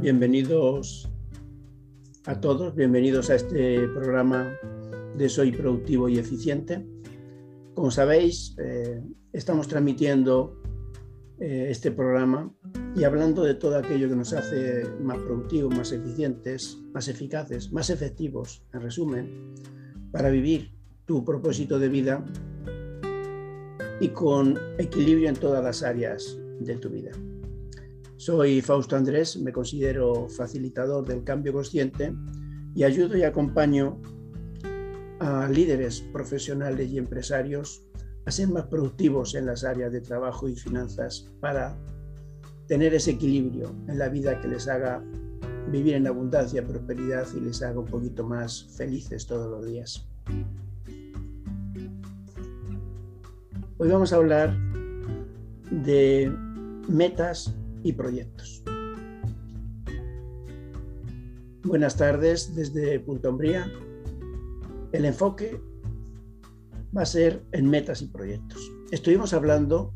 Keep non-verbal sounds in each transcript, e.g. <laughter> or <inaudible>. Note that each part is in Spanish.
bienvenidos a todos, bienvenidos a este programa de Soy Productivo y Eficiente. Como sabéis, eh, estamos transmitiendo eh, este programa y hablando de todo aquello que nos hace más productivos, más eficientes, más eficaces, más efectivos, en resumen, para vivir tu propósito de vida y con equilibrio en todas las áreas de tu vida. Soy Fausto Andrés, me considero facilitador del cambio consciente y ayudo y acompaño a líderes profesionales y empresarios a ser más productivos en las áreas de trabajo y finanzas para tener ese equilibrio en la vida que les haga vivir en abundancia, prosperidad y les haga un poquito más felices todos los días. Hoy vamos a hablar de metas y proyectos. Buenas tardes desde Punto Umbría. El enfoque va a ser en metas y proyectos. Estuvimos hablando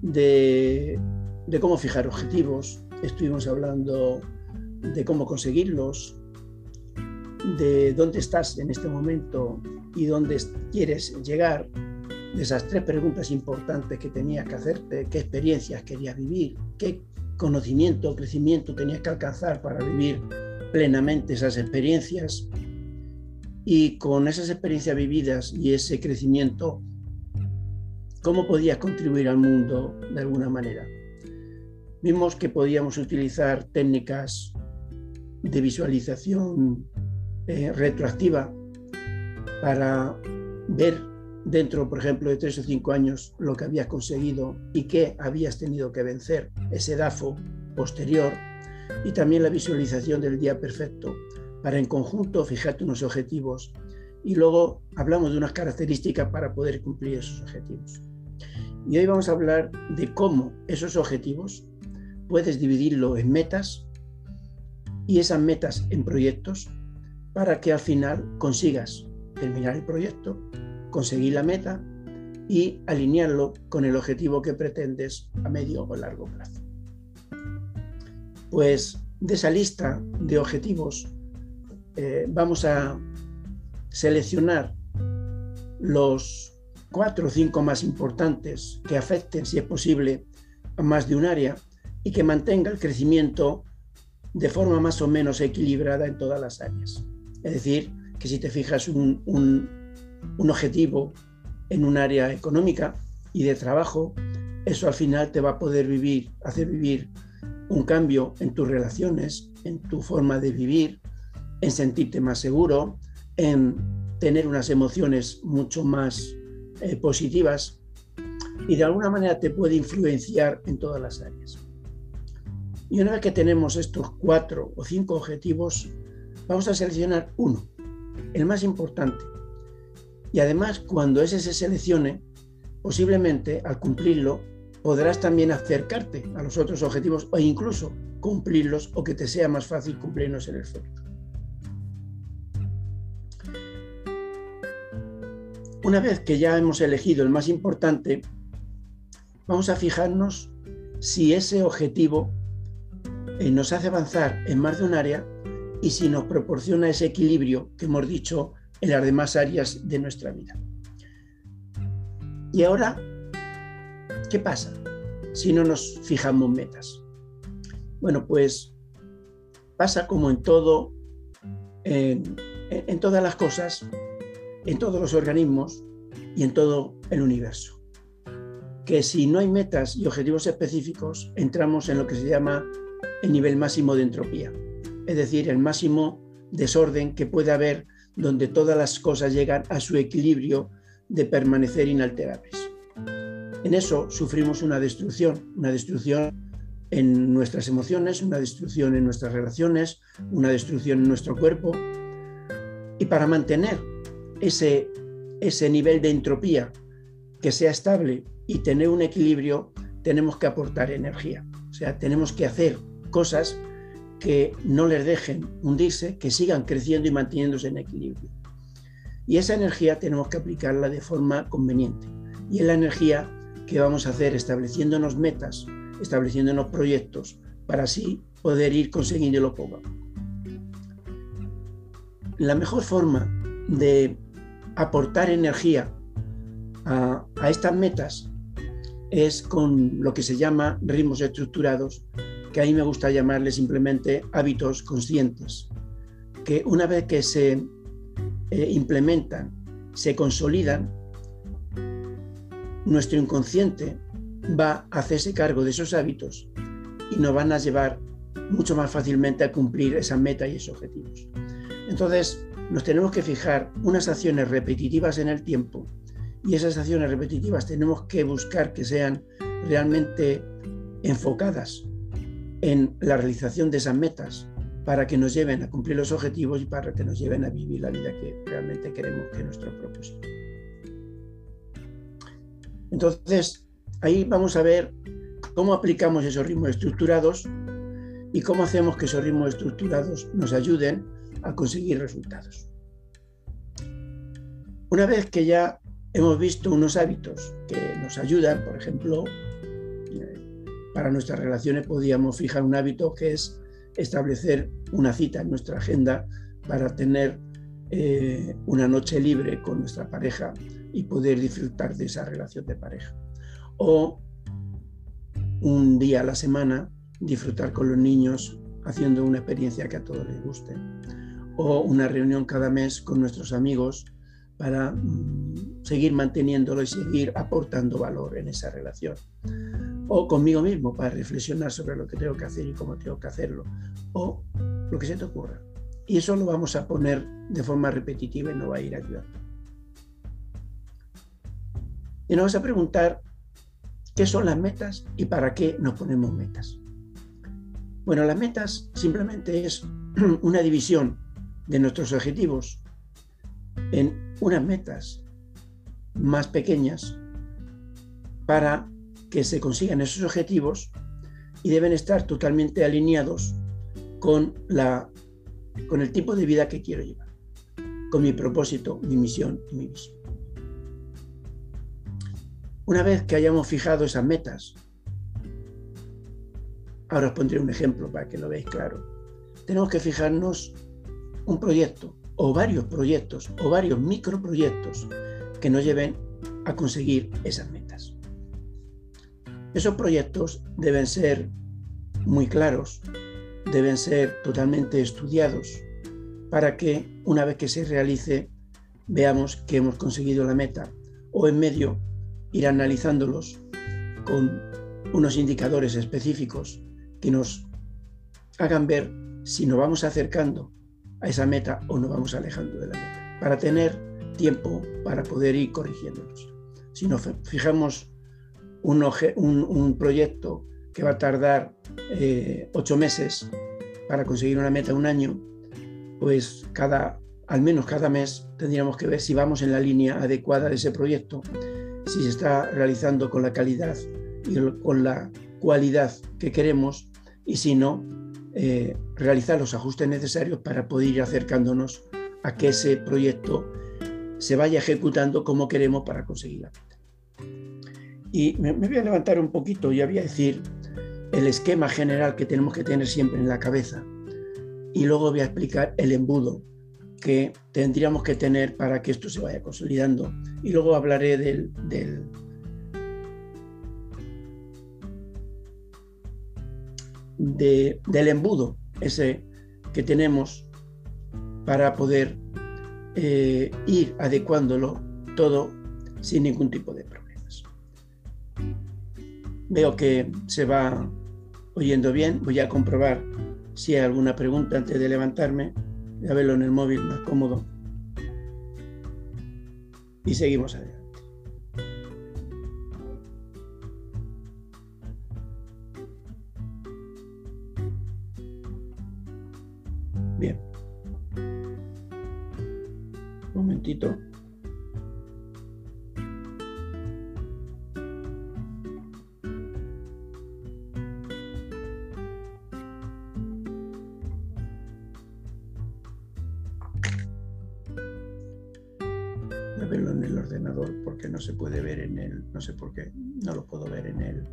de, de cómo fijar objetivos, estuvimos hablando de cómo conseguirlos, de dónde estás en este momento y dónde quieres llegar de esas tres preguntas importantes que tenías que hacerte, qué experiencias querías vivir, qué conocimiento o crecimiento tenías que alcanzar para vivir plenamente esas experiencias y con esas experiencias vividas y ese crecimiento, ¿cómo podías contribuir al mundo de alguna manera? Vimos que podíamos utilizar técnicas de visualización eh, retroactiva para ver dentro, por ejemplo, de tres o cinco años lo que habías conseguido y qué habías tenido que vencer, ese DAFO posterior, y también la visualización del día perfecto, para en conjunto fijarte unos objetivos y luego hablamos de unas características para poder cumplir esos objetivos. Y hoy vamos a hablar de cómo esos objetivos puedes dividirlo en metas y esas metas en proyectos para que al final consigas terminar el proyecto conseguir la meta y alinearlo con el objetivo que pretendes a medio o largo plazo. Pues de esa lista de objetivos eh, vamos a seleccionar los cuatro o cinco más importantes que afecten, si es posible, a más de un área y que mantenga el crecimiento de forma más o menos equilibrada en todas las áreas. Es decir, que si te fijas un, un objetivo en un área económica y de trabajo, eso al final te va a poder vivir, hacer vivir un cambio en tus relaciones, en tu forma de vivir, en sentirte más seguro, en tener unas emociones mucho más eh, positivas y de alguna manera te puede influenciar en todas las áreas. Y una vez que tenemos estos cuatro o cinco objetivos, vamos a seleccionar uno, el más importante, y además, cuando ese se seleccione, posiblemente al cumplirlo podrás también acercarte a los otros objetivos o incluso cumplirlos o que te sea más fácil cumplirlos en el futuro. Una vez que ya hemos elegido el más importante, vamos a fijarnos si ese objetivo eh, nos hace avanzar en más de un área y si nos proporciona ese equilibrio que hemos dicho en las demás áreas de nuestra vida. Y ahora, ¿qué pasa si no nos fijamos metas? Bueno, pues pasa como en todo, en, en todas las cosas, en todos los organismos y en todo el universo. Que si no hay metas y objetivos específicos, entramos en lo que se llama el nivel máximo de entropía, es decir, el máximo desorden que puede haber donde todas las cosas llegan a su equilibrio de permanecer inalterables. En eso sufrimos una destrucción, una destrucción en nuestras emociones, una destrucción en nuestras relaciones, una destrucción en nuestro cuerpo. Y para mantener ese, ese nivel de entropía que sea estable y tener un equilibrio, tenemos que aportar energía. O sea, tenemos que hacer cosas que no les dejen hundirse, que sigan creciendo y manteniéndose en equilibrio. Y esa energía tenemos que aplicarla de forma conveniente. Y es la energía que vamos a hacer estableciéndonos metas, estableciéndonos proyectos, para así poder ir consiguiéndolo poco poco. La mejor forma de aportar energía a estas metas es con lo que se llama ritmos estructurados, que a mí me gusta llamarle simplemente hábitos conscientes, que una vez que se eh, implementan, se consolidan, nuestro inconsciente va a hacerse cargo de esos hábitos y nos van a llevar mucho más fácilmente a cumplir esa meta y esos objetivos. Entonces, nos tenemos que fijar unas acciones repetitivas en el tiempo y esas acciones repetitivas tenemos que buscar que sean realmente enfocadas en la realización de esas metas para que nos lleven a cumplir los objetivos y para que nos lleven a vivir la vida que realmente queremos que es nuestro propósito. Entonces, ahí vamos a ver cómo aplicamos esos ritmos estructurados y cómo hacemos que esos ritmos estructurados nos ayuden a conseguir resultados. Una vez que ya hemos visto unos hábitos que nos ayudan, por ejemplo, para nuestras relaciones podríamos fijar un hábito que es establecer una cita en nuestra agenda para tener eh, una noche libre con nuestra pareja y poder disfrutar de esa relación de pareja. O un día a la semana disfrutar con los niños haciendo una experiencia que a todos les guste. O una reunión cada mes con nuestros amigos para mm, seguir manteniéndolo y seguir aportando valor en esa relación. O conmigo mismo para reflexionar sobre lo que tengo que hacer y cómo tengo que hacerlo. O lo que se te ocurra. Y eso lo vamos a poner de forma repetitiva y no va a ir ayudando. Y nos vamos a preguntar qué son las metas y para qué nos ponemos metas. Bueno, las metas simplemente es <clears throat> una división de nuestros objetivos en unas metas más pequeñas para que se consigan esos objetivos y deben estar totalmente alineados con, la, con el tipo de vida que quiero llevar, con mi propósito, mi misión y mi visión. Una vez que hayamos fijado esas metas, ahora os pondré un ejemplo para que lo veáis claro, tenemos que fijarnos un proyecto o varios proyectos o varios microproyectos que nos lleven a conseguir esas metas. Esos proyectos deben ser muy claros, deben ser totalmente estudiados para que una vez que se realice veamos que hemos conseguido la meta o en medio ir analizándolos con unos indicadores específicos que nos hagan ver si nos vamos acercando a esa meta o nos vamos alejando de la meta, para tener tiempo para poder ir corrigiéndonos. Si nos fijamos un, proyecto que va a tardar eh, ocho meses para conseguir una meta un año, pues cada, al menos cada mes tendríamos que ver si vamos en la línea adecuada de ese proyecto, si se está realizando con la calidad y con la cualidad que queremos y si no, eh, realizar los ajustes necesarios para poder ir acercándonos a que ese proyecto se vaya ejecutando como queremos para conseguir la meta. Y me, voy a levantar un poquito y voy a decir el esquema general que tenemos que tener siempre en la cabeza y luego voy a explicar el embudo que tendríamos que tener para que esto se vaya consolidando y luego hablaré del, del del embudo ese que tenemos para poder eh, ir adecuándolo todo sin ningún tipo de. Veo que se va oyendo bien, voy a comprobar si hay alguna pregunta antes de levantarme, voy a verlo en el móvil más cómodo y seguimos adelante. Bien. Un momentito. no se puede ver en el, no sé por qué, no lo puedo ver en el,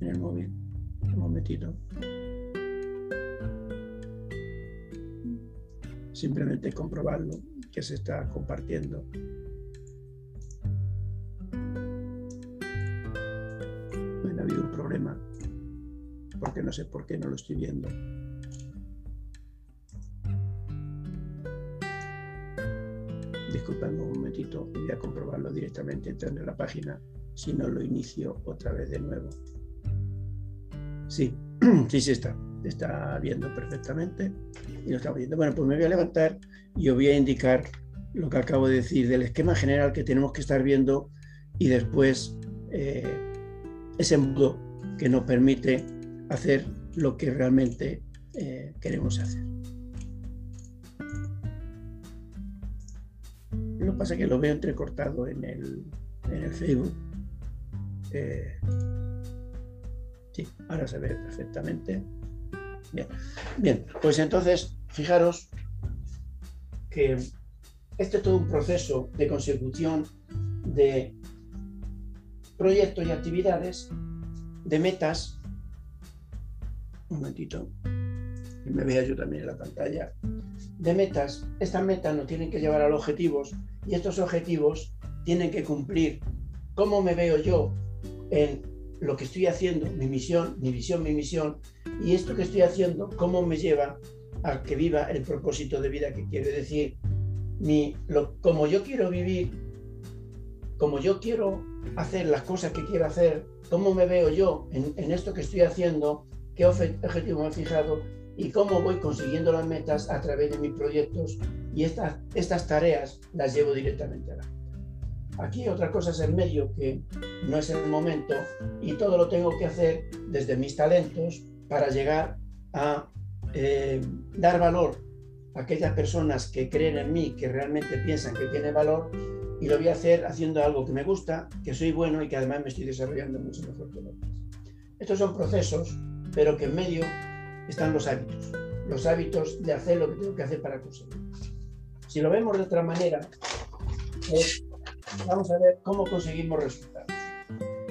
en el móvil. Un momentito. Simplemente comprobarlo, que se está compartiendo. Bueno, ha habido un problema, porque no sé por qué no lo estoy viendo. Disculpadme un momentito, voy a comprobarlo directamente entrando en la página, si no lo inicio otra vez de nuevo. Sí, <clears throat> sí, sí está, está viendo perfectamente y lo está viendo. Bueno, pues me voy a levantar y os voy a indicar lo que acabo de decir del esquema general que tenemos que estar viendo y después eh, ese modo que nos permite hacer lo que realmente eh, queremos hacer. Lo que pasa es que lo veo entrecortado en el, en el Facebook. Eh, sí, ahora se ve perfectamente. Bien, bien, pues entonces, fijaros que este es todo un proceso de consecución de proyectos y actividades, de metas. Un momentito, que me vea yo también en la pantalla. De metas. Estas metas nos tienen que llevar a los objetivos y estos objetivos tienen que cumplir. Cómo me veo yo en lo que estoy haciendo, mi misión, mi visión, mi misión, y esto que estoy haciendo, cómo me lleva a que viva el propósito de vida que quiero. decir, mi, como yo quiero vivir, como yo quiero hacer las cosas que quiero hacer, cómo me veo yo en, esto que estoy haciendo, qué objetivo me he fijado y cómo voy consiguiendo las metas a través de mis proyectos y estas, estas tareas las llevo directamente a la Aquí otra cosa es el medio que no es el momento y todo lo tengo que hacer desde mis talentos para llegar a eh, dar valor a aquellas personas que creen en mí, que realmente piensan que tiene valor y lo voy a hacer haciendo algo que me gusta, que soy bueno y que además me estoy desarrollando mucho mejor que otros. Estos son procesos, pero que en medio están los hábitos, los hábitos de hacer lo que tengo que hacer para conseguirlo. Si lo vemos de otra manera, vamos a ver cómo conseguimos resultados.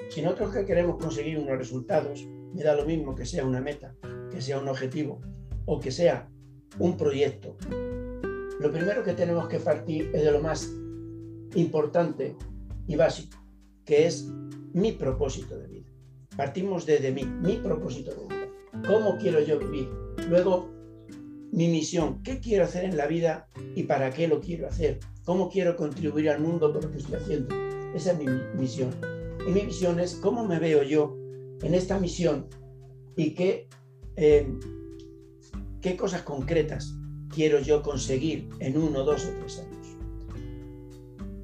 Si nosotros que queremos conseguir unos resultados, me da lo mismo que sea una meta, que sea un objetivo o que sea un proyecto. Lo primero que tenemos que partir es de lo más importante y básico, que es mi propósito de vida. Partimos desde mí, mi propósito de vida. ¿Cómo quiero yo vivir? Luego, mi misión, qué quiero hacer en la vida y para qué lo quiero hacer. ¿Cómo quiero contribuir al mundo con lo que estoy haciendo? Esa es mi misión. Y mi misión es cómo me veo yo en esta misión y qué, eh, qué cosas concretas quiero yo conseguir en uno, dos o tres años.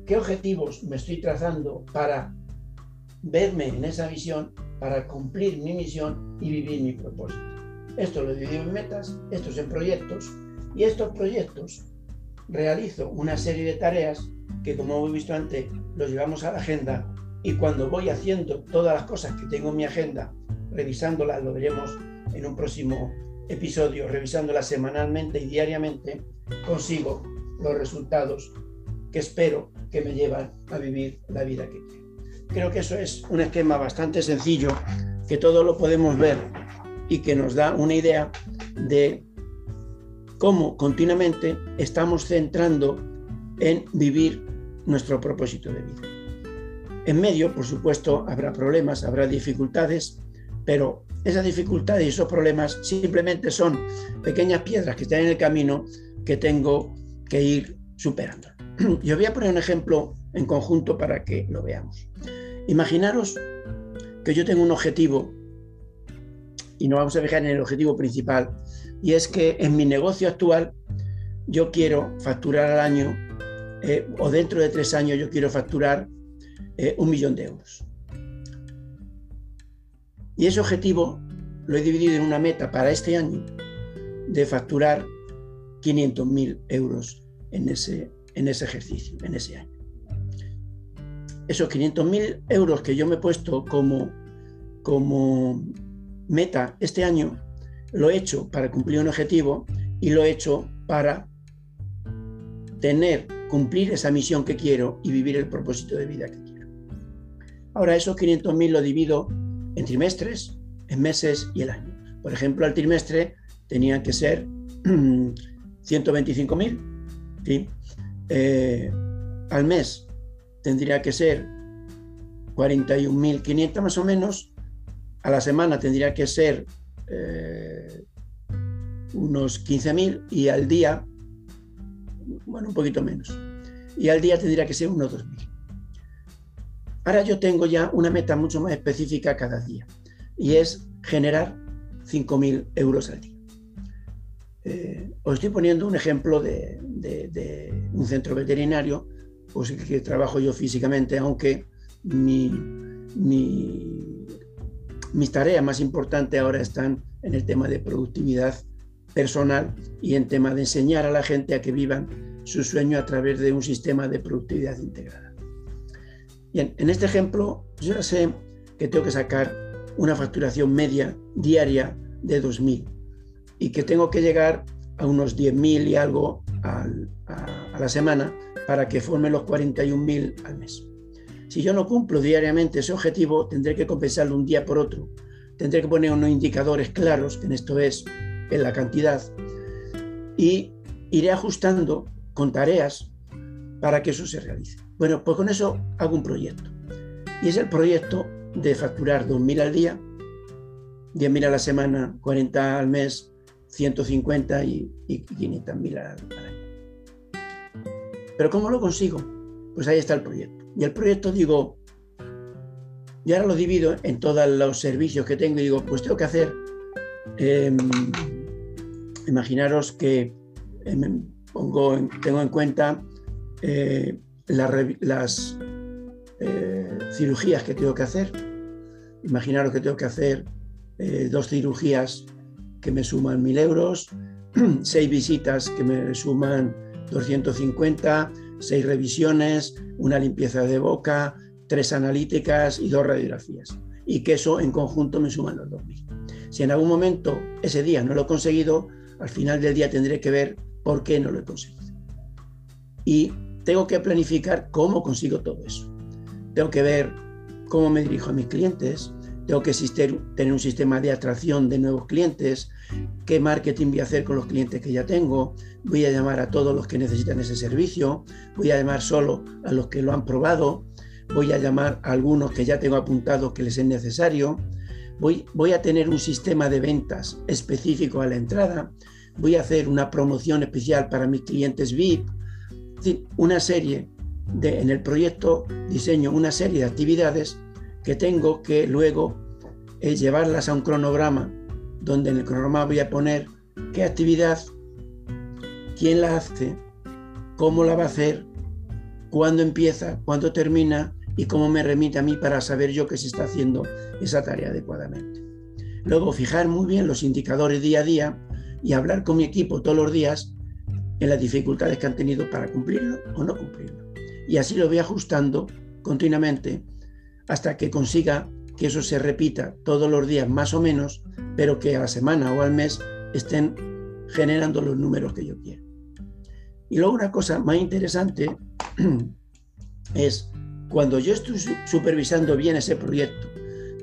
¿Qué objetivos me estoy trazando para verme en esa visión, para cumplir mi misión y vivir mi propósito? Esto lo divido en metas, esto es en proyectos, y estos proyectos realizo una serie de tareas que, como hemos visto antes, los llevamos a la agenda y cuando voy haciendo todas las cosas que tengo en mi agenda, revisándolas, lo veremos en un próximo episodio, revisándolas semanalmente y diariamente, consigo los resultados que espero que me llevan a vivir la vida que quiero. Creo que eso es un esquema bastante sencillo, que todo lo podemos ver y que nos da una idea de cómo continuamente estamos centrando en vivir nuestro propósito de vida. En medio, por supuesto, habrá problemas, habrá dificultades, pero esas dificultades y esos problemas simplemente son pequeñas piedras que están en el camino que tengo que ir superando. <clears throat> Yo voy a poner un ejemplo en conjunto para que lo veamos. Imaginaros que yo tengo un objetivo y nos vamos a fijar en el objetivo principal y es que en mi negocio actual yo quiero facturar al año, eh, o dentro de tres años yo quiero facturar eh, un millón de euros. Y ese objetivo lo he dividido en una meta para este año de facturar 500.000 euros en ese, en ese ejercicio, en ese año. Esos 500.000 euros que yo me he puesto como, como meta este año, lo he hecho para cumplir un objetivo y lo he hecho para tener, cumplir esa misión que quiero y vivir el propósito de vida que quiero. Ahora, esos 500.000 lo divido en trimestres, en meses y el año. Por ejemplo, al trimestre tenían que ser <clears throat> 125.000. ¿sí? Eh, al mes tendría que ser 41.500 más o menos. A la semana tendría que ser eh, unos 15.000 y al día, bueno, un poquito menos. Y al día tendría que ser unos 2.000. Ahora yo tengo ya una meta mucho más específica cada día y es generar 5.000 euros al día. Eh, os estoy poniendo un ejemplo de, un centro veterinario, pues que trabajo yo físicamente, aunque mi, mis tareas más importantes ahora están en el tema de productividad personal y en tema de enseñar a la gente a que vivan su sueño a través de un sistema de productividad integrada. Bien, en este ejemplo yo ya sé que tengo que sacar una facturación media diaria de 2.000 y que tengo que llegar a unos 10.000 y algo a, a, la semana para que forme los 41.000 al mes. Si yo no cumplo diariamente ese objetivo, tendré que compensarlo un día por otro. Tendré que poner unos indicadores claros, que en esto es en la cantidad, y iré ajustando con tareas para que eso se realice. Bueno, pues con eso hago un proyecto. Y es el proyecto de facturar 2.000 al día, 10.000 a la semana, 40 al mes, 150 y, y 500.000 al, al año. Pero ¿cómo lo consigo? Pues ahí está el proyecto. Y el proyecto digo, y ahora lo divido en todos los servicios que tengo y digo, pues tengo que hacer, em, imaginaros que em, pongo, tengo en cuenta eh, las eh, cirugías que tengo que hacer. Imaginaros que tengo que hacer eh, dos cirugías que me suman 1.000 euros, <clears throat> seis visitas que me suman 250, seis revisiones, una limpieza de boca, tres analíticas y dos radiografías. Y que eso en conjunto me suman los 2.000. Si en algún momento ese día no lo he conseguido, al final del día tendré que ver por qué no lo he conseguido. Y tengo que planificar cómo consigo todo eso. Tengo que ver cómo me dirijo a mis clientes, tengo que tener un sistema de atracción de nuevos clientes, qué marketing voy a hacer con los clientes que ya tengo, voy a llamar a todos los que necesitan ese servicio, voy a llamar solo a los que lo han probado, voy a llamar a algunos que ya tengo apuntados que les es necesario, voy, voy a tener un sistema de ventas específico a la entrada, voy a hacer una promoción especial para mis clientes VIP, una serie de, en el proyecto diseño una serie de actividades que tengo que luego eh, llevarlas a un cronograma, donde en el cronograma voy a poner qué actividad, quién la hace, cómo la va a hacer, cuándo empieza, cuándo termina y cómo me remite a mí para saber yo que se está haciendo esa tarea adecuadamente. Luego fijar muy bien los indicadores día a día y hablar con mi equipo todos los días en las dificultades que han tenido para cumplirlo o no cumplirlo. Y así lo voy ajustando continuamente hasta que consiga que eso se repita todos los días más o menos, pero que a la semana o al mes estén generando los números que yo quiero. Y luego una cosa más interesante <clears throat> es cuando yo estoy supervisando bien ese proyecto,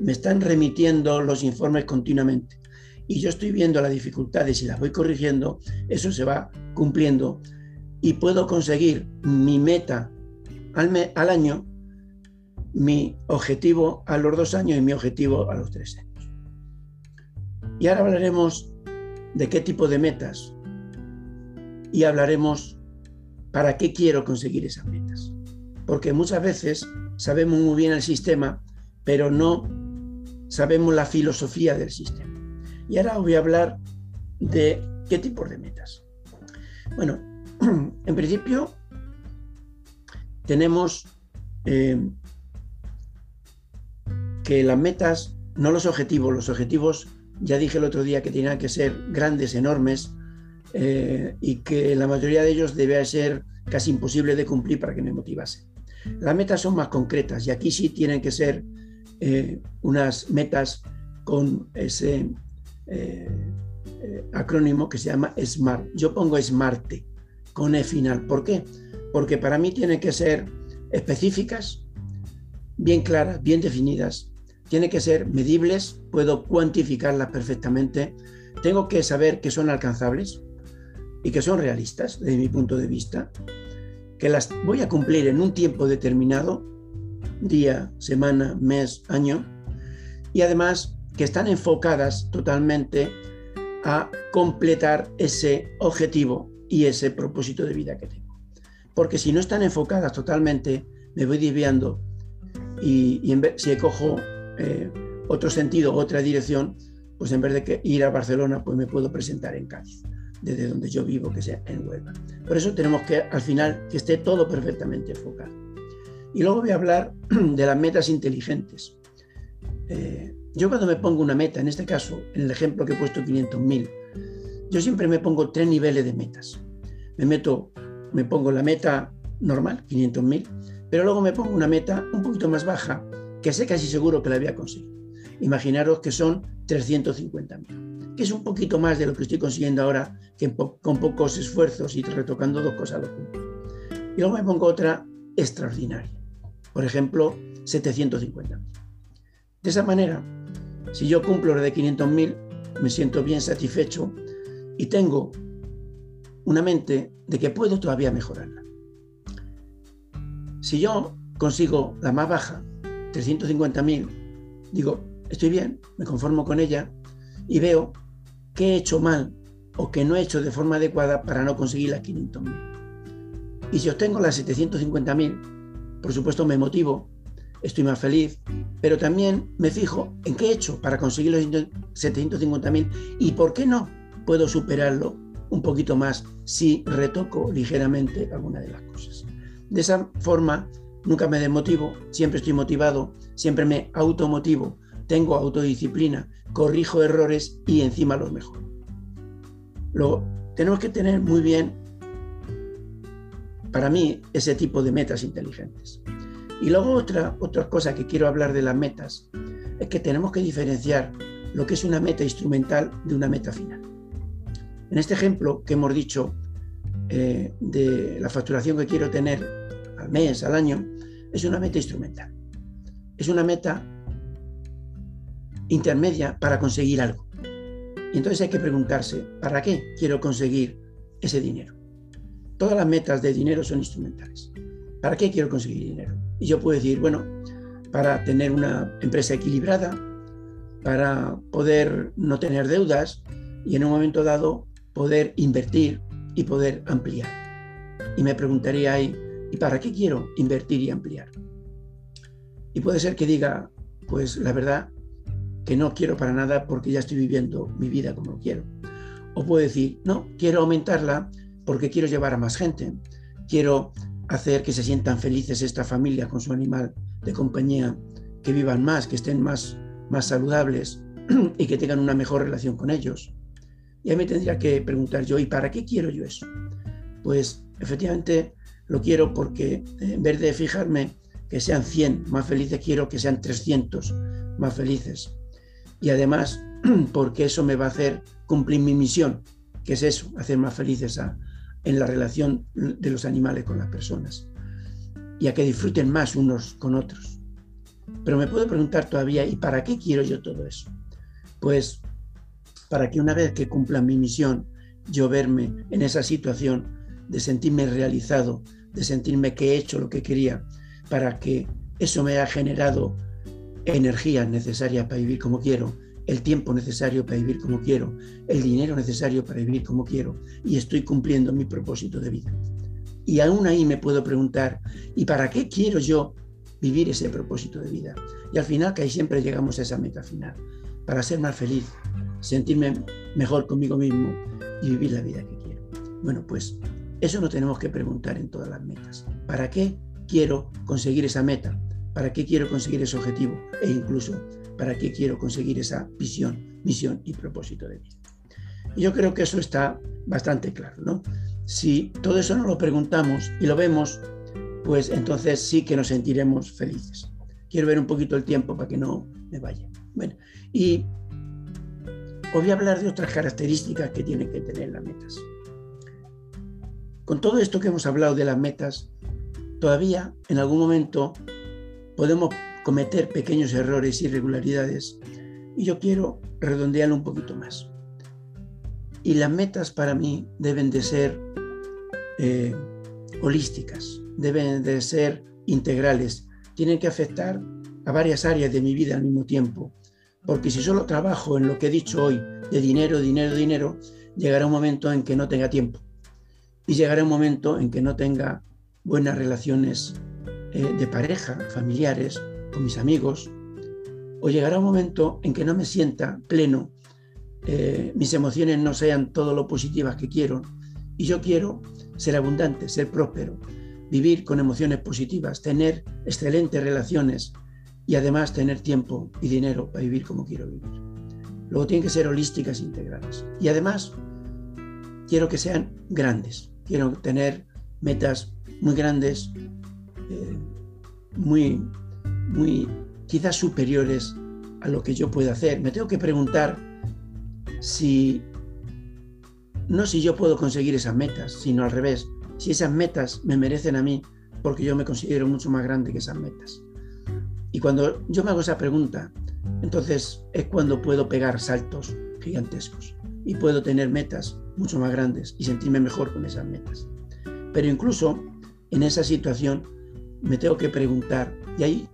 me están remitiendo los informes continuamente y yo estoy viendo las dificultades y las voy corrigiendo, eso se va cumpliendo y puedo conseguir mi meta al, al año mi objetivo a los dos años y mi objetivo a los tres años. Y ahora hablaremos de qué tipo de metas y hablaremos para qué quiero conseguir esas metas. Porque muchas veces sabemos muy bien el sistema, pero no sabemos la filosofía del sistema. Y ahora voy a hablar de qué tipo de metas. Bueno, <clears throat> en principio tenemos eh, que las metas, no los objetivos, los objetivos, ya dije el otro día que tenían que ser grandes, enormes, eh, y que la mayoría de ellos debía ser casi imposible de cumplir para que me motivase. Las metas son más concretas y aquí sí tienen que ser eh, unas metas con ese eh, acrónimo que se llama SMART. Yo pongo SMART con E final. ¿Por qué? Porque para mí tienen que ser específicas, bien claras, bien definidas, tiene que ser medibles, puedo cuantificarlas perfectamente, tengo que saber que son alcanzables, y que son realistas desde mi punto de vista, que las voy a cumplir en un tiempo determinado, día, semana, mes, año, y además que están enfocadas totalmente a completar ese objetivo y ese propósito de vida que tengo. Porque si no están enfocadas totalmente, me voy desviando y, si cojo eh, otro sentido, otra dirección, pues en vez de ir a Barcelona, pues me puedo presentar en Cádiz, desde donde yo vivo, que sea en Huelva. Por eso tenemos que al final que esté todo perfectamente enfocado. Y luego voy a hablar <clears throat> de las metas inteligentes. Eh, yo cuando me pongo una meta, en este caso, en el ejemplo que he puesto 500.000, yo siempre me pongo tres niveles de metas. Me meto, me pongo la meta normal, 500.000, pero luego me pongo una meta un poquito más baja, que sé casi seguro que la voy a conseguir. Imaginaros que son 350.000, que es un poquito más de lo que estoy consiguiendo ahora, que con pocos esfuerzos y retocando dos cosas lo Y luego me pongo otra extraordinaria, por ejemplo, 750.000. De esa manera, si yo cumplo la de 500.000, me siento bien satisfecho y tengo una mente de que puedo todavía mejorarla. Si yo consigo la más baja, 350.000, digo, estoy bien, me conformo con ella y veo qué he hecho mal o que no he hecho de forma adecuada para no conseguir las 500.000. Y si obtengo las 750.000, por supuesto me motivo estoy más feliz, pero también me fijo en qué he hecho para conseguir los 750.000 y por qué no puedo superarlo un poquito más si retoco ligeramente alguna de las cosas. De esa forma, nunca me desmotivo, siempre estoy motivado, siempre me automotivo, tengo autodisciplina, corrijo errores y encima los mejoro. Lo tenemos que tener muy bien, para mí, ese tipo de metas inteligentes. Y luego otra, otra cosa que quiero hablar de las metas es que tenemos que diferenciar lo que es una meta instrumental de una meta final. En este ejemplo que hemos dicho eh, de la facturación que quiero tener al mes, al año, es una meta instrumental. Es una meta intermedia para conseguir algo. Y entonces hay que preguntarse, ¿para qué quiero conseguir ese dinero? Todas las metas de dinero son instrumentales. ¿Para qué quiero conseguir dinero? Y yo puedo decir, bueno, para tener una empresa equilibrada, para poder no tener deudas y en un momento dado poder invertir y poder ampliar. Y me preguntaría ahí, ¿y para qué quiero invertir y ampliar? Y puede ser que diga, pues la verdad que no quiero para nada porque ya estoy viviendo mi vida como quiero. O puedo decir, no, quiero aumentarla porque quiero llevar a más gente, quiero hacer que se sientan felices esta familia con su animal de compañía, que vivan más, que estén más, más saludables <clears throat> y que tengan una mejor relación con ellos. Y ahí me tendría que preguntar yo, ¿y para qué quiero yo eso? Pues efectivamente lo quiero porque en vez de fijarme que sean 100 más felices, quiero que sean 300 más felices. Y además <clears throat> porque eso me va a hacer cumplir mi misión, que es eso, hacer más felices a, en la relación de los animales con las personas y a que disfruten más unos con otros. Pero me puedo preguntar todavía, ¿y para qué quiero yo todo eso? Pues para que una vez que cumpla mi misión, yo verme en esa situación de sentirme realizado, de sentirme que he hecho lo que quería, para que eso me haya generado energías necesarias para vivir como quiero el tiempo necesario para vivir como quiero, el dinero necesario para vivir como quiero y estoy cumpliendo mi propósito de vida. Y aún ahí me puedo preguntar, ¿y para qué quiero yo vivir ese propósito de vida? Y al final que ahí siempre llegamos a esa meta final, para ser más feliz, sentirme mejor conmigo mismo y vivir la vida que quiero. Bueno, pues eso no tenemos que preguntar en todas las metas. ¿Para qué quiero conseguir esa meta? ¿Para qué quiero conseguir ese objetivo? E incluso para qué quiero conseguir esa visión, misión y propósito de vida. Y yo creo que eso está bastante claro, ¿no? Si todo eso no lo preguntamos y lo vemos, pues entonces sí que nos sentiremos felices. Quiero ver un poquito el tiempo para que no me vaya. Bueno, y os voy a hablar de otras características que tienen que tener las metas. Con todo esto que hemos hablado de las metas, todavía en algún momento podemos cometer pequeños errores y irregularidades y yo quiero redondearlo un poquito más. Y las metas para mí deben de ser eh, holísticas, deben de ser integrales, tienen que afectar a varias áreas de mi vida al mismo tiempo. Porque si solo trabajo en lo que he dicho hoy, de dinero, dinero, dinero, llegará un momento en que no tenga tiempo. Y llegará un momento en que no tenga buenas relaciones eh, de pareja, familiares, con mis amigos. O llegará un momento en que no me sienta pleno, eh, mis emociones no sean todo lo positivas que quiero. Y yo quiero ser abundante, ser próspero, vivir con emociones positivas, tener excelentes relaciones y además tener tiempo y dinero para vivir como quiero vivir. Luego tienen que ser holísticas e integrales. Y además quiero que sean grandes. Quiero tener metas muy grandes, eh, muy, muy quizás superiores a lo que yo puedo hacer. Me tengo que preguntar si, no si yo puedo conseguir esas metas, sino al revés, si esas metas me merecen a mí, porque yo me considero mucho más grande que esas metas. Y cuando yo me hago esa pregunta, entonces es cuando puedo pegar saltos gigantescos y puedo tener metas mucho más grandes y sentirme mejor con esas metas. Pero incluso en esa situación me tengo que preguntar, y hay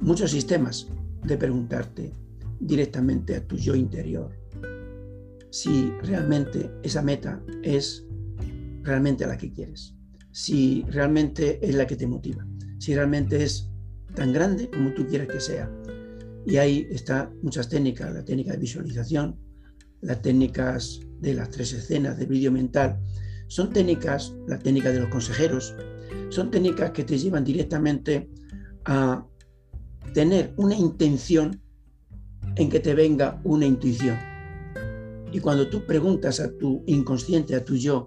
muchos sistemas de preguntarte directamente a tu yo interior si realmente esa meta es realmente la que quieres, si realmente es la que te motiva, si realmente es tan grande como tú quieres que sea. Y ahí están muchas técnicas, la técnica de visualización, las técnicas de las tres escenas de vídeo mental, son técnicas, la técnica de los consejeros, son técnicas que te llevan directamente a tener una intención en que te venga una intuición. Y cuando tú preguntas a tu inconsciente, a tu yo,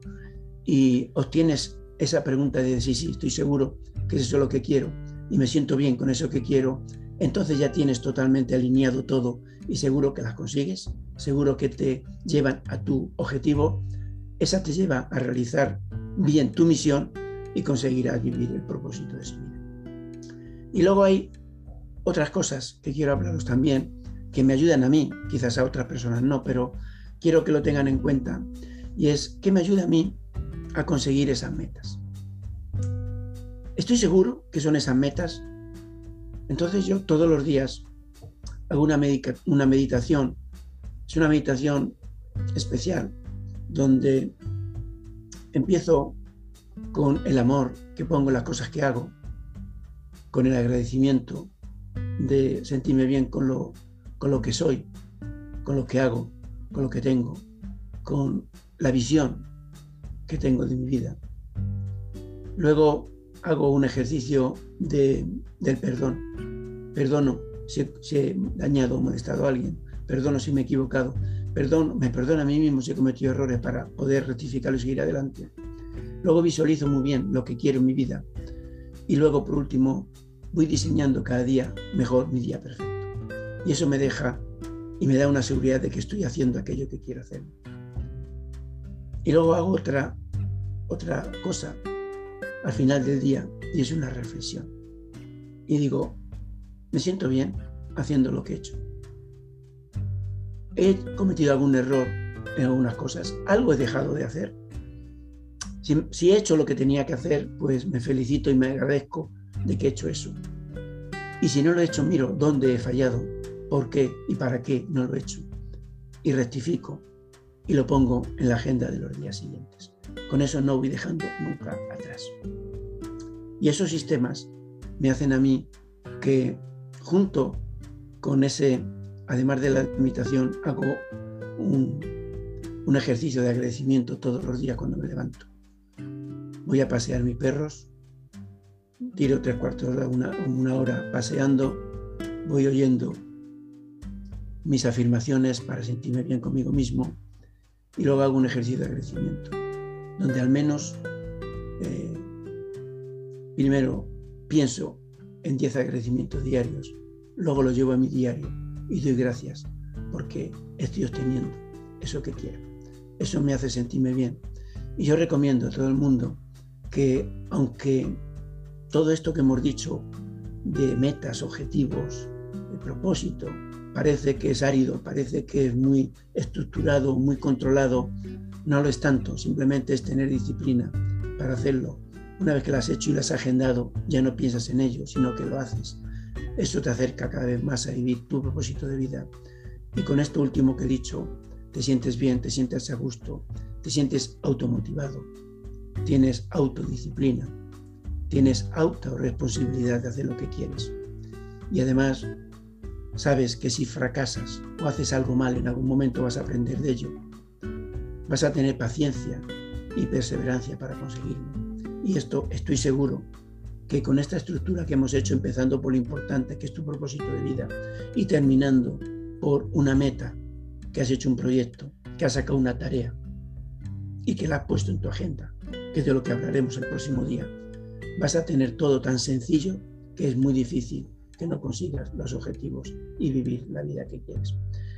y obtienes esa pregunta de decir, sí, estoy seguro que es eso lo que quiero y me siento bien con eso que quiero, entonces ya tienes totalmente alineado todo y seguro que las consigues, seguro que te llevan a tu objetivo, esa te lleva a realizar bien tu misión y conseguir vivir el propósito de su vida. Y luego hay otras cosas que quiero hablaros también, que me ayudan a mí, quizás a otras personas no, pero quiero que lo tengan en cuenta, y es que me ayuda a mí a conseguir esas metas. Estoy seguro que son esas metas. Entonces yo todos los días hago una, meditación. Es una meditación especial donde empiezo con el amor que pongo en las cosas que hago, con el agradecimiento de sentirme bien con lo, con lo que soy, con lo que hago, con lo que tengo, con la visión que tengo de mi vida. Luego hago un ejercicio de, del perdón. Perdono si, he dañado o molestado a alguien. Perdono si me he equivocado. Perdono, me perdono a mí mismo si he cometido errores para poder rectificarlo y seguir adelante. Luego visualizo muy bien lo que quiero en mi vida. Y luego, por último, voy diseñando cada día mejor mi día perfecto. Y eso me deja y me da una seguridad de que estoy haciendo aquello que quiero hacer. Y luego hago otra, otra cosa al final del día y es una reflexión. Y digo, me siento bien haciendo lo que he hecho. He cometido algún error en algunas cosas, algo he dejado de hacer. Si, he hecho lo que tenía que hacer, pues me felicito y me agradezco de que he hecho eso. Y si no lo he hecho, miro dónde he fallado, por qué y para qué no lo he hecho. Y rectifico y lo pongo en la agenda de los días siguientes. Con eso no voy dejando nunca atrás. Y esos sistemas me hacen a mí que junto con ese, además de la meditación, hago un, ejercicio de agradecimiento todos los días cuando me levanto. Voy a pasear mis perros, tiro tres cuartos de una, una hora paseando, voy oyendo mis afirmaciones para sentirme bien conmigo mismo, y luego hago un ejercicio de agradecimiento, donde al menos eh, primero pienso en 10 agradecimientos diarios, luego lo llevo a mi diario y doy gracias porque estoy obteniendo eso que quiero. Eso me hace sentirme bien. Y yo recomiendo a todo el mundo que aunque todo esto que hemos dicho de metas, objetivos, de propósito, parece que es árido, parece que es muy estructurado, muy controlado. No lo es tanto, simplemente es tener disciplina para hacerlo. Una vez que lo has hecho y lo has agendado, ya no piensas en ello, sino que lo haces. Esto te acerca cada vez más a vivir tu propósito de vida. Y con esto último que he dicho, te sientes bien, te sientes a gusto, te sientes automotivado, tienes autodisciplina, tienes autorresponsabilidad de hacer lo que quieres. Y además, sabes que si fracasas o haces algo mal, en algún momento vas a aprender de ello. Vas a tener paciencia y perseverancia para conseguirlo. Y esto estoy seguro que con esta estructura que hemos hecho, empezando por lo importante, que es tu propósito de vida, y terminando por una meta, que has hecho un proyecto, que has sacado una tarea y que la has puesto en tu agenda, que es de lo que hablaremos el próximo día, vas a tener todo tan sencillo que es muy difícil que no consigas los objetivos y vivir la vida que quieres.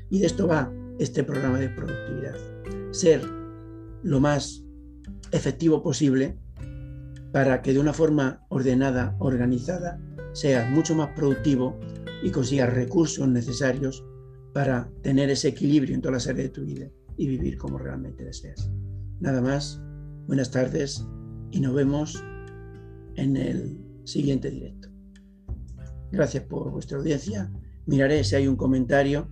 Y de esto va este programa de productividad. Ser lo más efectivo posible para que de una forma ordenada, organizada, seas mucho más productivo y consigas recursos necesarios para tener ese equilibrio en todas las áreas de tu vida y vivir como realmente deseas. Nada más, buenas tardes y nos vemos en el siguiente directo. Gracias por vuestra audiencia. Miraré si hay un comentario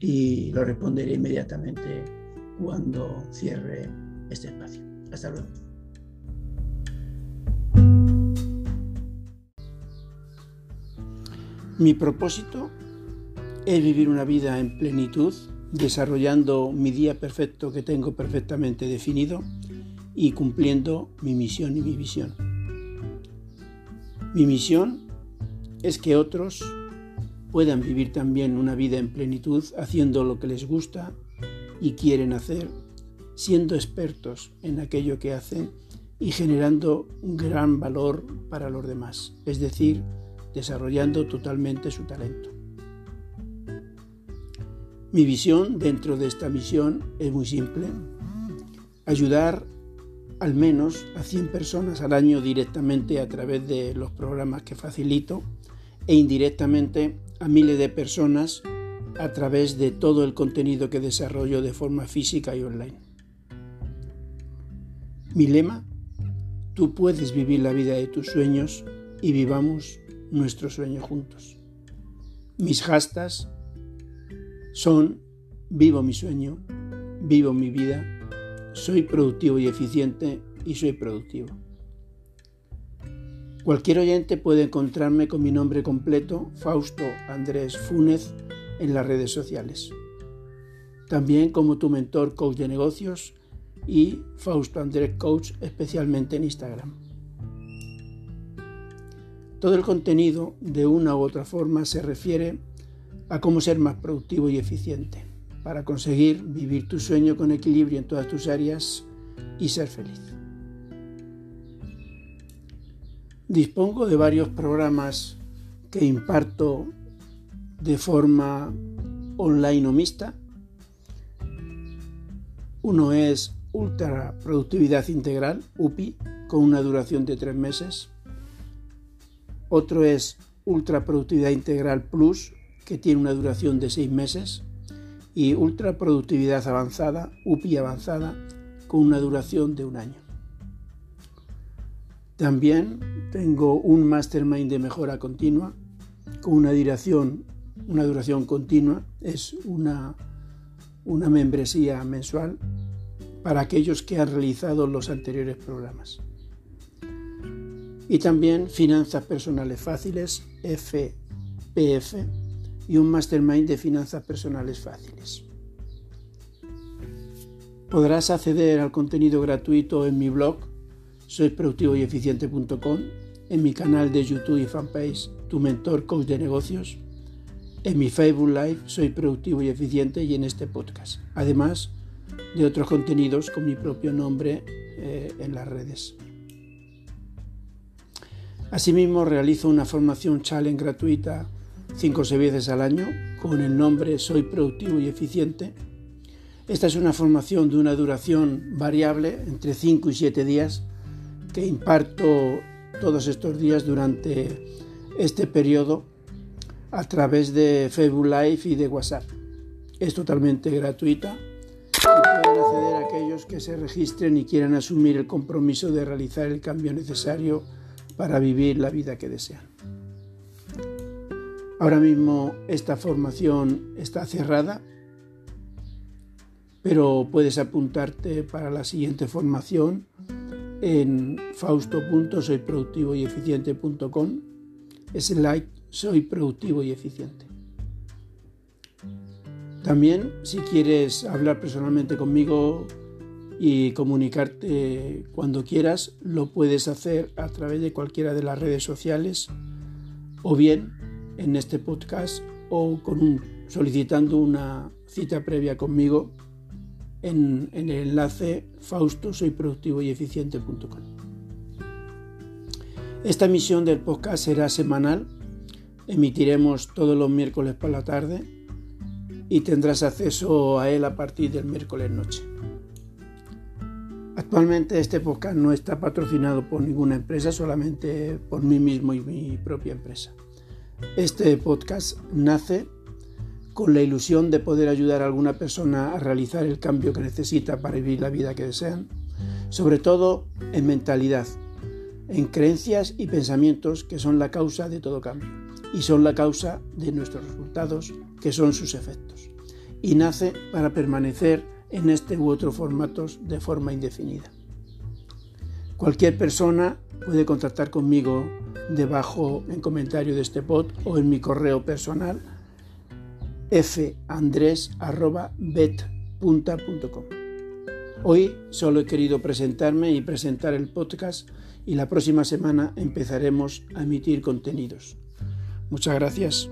y lo responderé inmediatamente cuando cierre este espacio. Hasta luego. Mi propósito es vivir una vida en plenitud, desarrollando mi día perfecto que tengo perfectamente definido y cumpliendo mi misión y mi visión. Mi misión es que otros puedan vivir también una vida en plenitud haciendo lo que les gusta y quieren hacer, siendo expertos en aquello que hacen y generando un gran valor para los demás, es decir, desarrollando totalmente su talento. Mi visión dentro de esta misión es muy simple, ayudar al menos a 100 personas al año directamente a través de los programas que facilito e indirectamente a miles de personas a través de todo el contenido que desarrollo de forma física y online. Mi lema, tú puedes vivir la vida de tus sueños y vivamos nuestro sueño juntos. Mis hashtags son vivo mi sueño, vivo mi vida, soy productivo y eficiente y soy productivo. Cualquier oyente puede encontrarme con mi nombre completo, Fausto Andrés Fúnez, en las redes sociales. También como tu mentor coach de negocios y Fausto Andrés Coach, especialmente en Instagram. Todo el contenido, de una u otra forma, se refiere a cómo ser más productivo y eficiente para conseguir vivir tu sueño con equilibrio en todas tus áreas y ser feliz. Dispongo de varios programas que imparto de forma online o mixta. Uno es Ultra Productividad Integral, UPI, con una duración de tres meses. Otro es Ultra Productividad Integral Plus, que tiene una duración de seis meses. Y Ultra Productividad Avanzada, UPI Avanzada, con una duración de un año. También tengo un mastermind de mejora continua con una duración, una duración continua. Es una, una membresía mensual para aquellos que han realizado los anteriores programas. Y también Finanzas Personales Fáciles, FPF, y un mastermind de Finanzas Personales Fáciles. Podrás acceder al contenido gratuito en mi blog soy productivo y eficiente.com, en mi canal de YouTube y fanpage Tu Mentor Coach de Negocios, en mi Facebook Live Soy Productivo y Eficiente y en este podcast. Además de otros contenidos con mi propio nombre eh, en las redes. Asimismo, realizo una formación challenge gratuita 5 o 6 veces al año con el nombre Soy Productivo y Eficiente. Esta es una formación de una duración variable entre 5 y 7 días que imparto todos estos días durante este periodo a través de Facebook Live y de WhatsApp. Es totalmente gratuita y pueden acceder a aquellos que se registren y quieran asumir el compromiso de realizar el cambio necesario para vivir la vida que desean. Ahora mismo esta formación está cerrada, pero puedes apuntarte para la siguiente formación en fausto.soyproductivoyeficiente.com like soy productivo y eficiente. También si quieres hablar personalmente conmigo y comunicarte cuando quieras, lo puedes hacer a través de cualquiera de las redes sociales o bien en este podcast o solicitando una cita previa conmigo en, el enlace fausto soy productivo y eficiente.com. Esta emisión del podcast será semanal, emitiremos todos los miércoles por la tarde y tendrás acceso a él a partir del miércoles noche. Actualmente este podcast no está patrocinado por ninguna empresa, solamente por mí mismo y mi propia empresa. Este podcast nace con la ilusión de poder ayudar a alguna persona a realizar el cambio que necesita para vivir la vida que desean, sobre todo en mentalidad, en creencias y pensamientos que son la causa de todo cambio y son la causa de nuestros resultados, que son sus efectos. Y nace para permanecer en este u otro formatos de forma indefinida. Cualquier persona puede contactar conmigo debajo en comentario de este pod o en mi correo personal fandres.bet.com. Hoy solo he querido presentarme y presentar el podcast y la próxima semana empezaremos a emitir contenidos. Muchas gracias.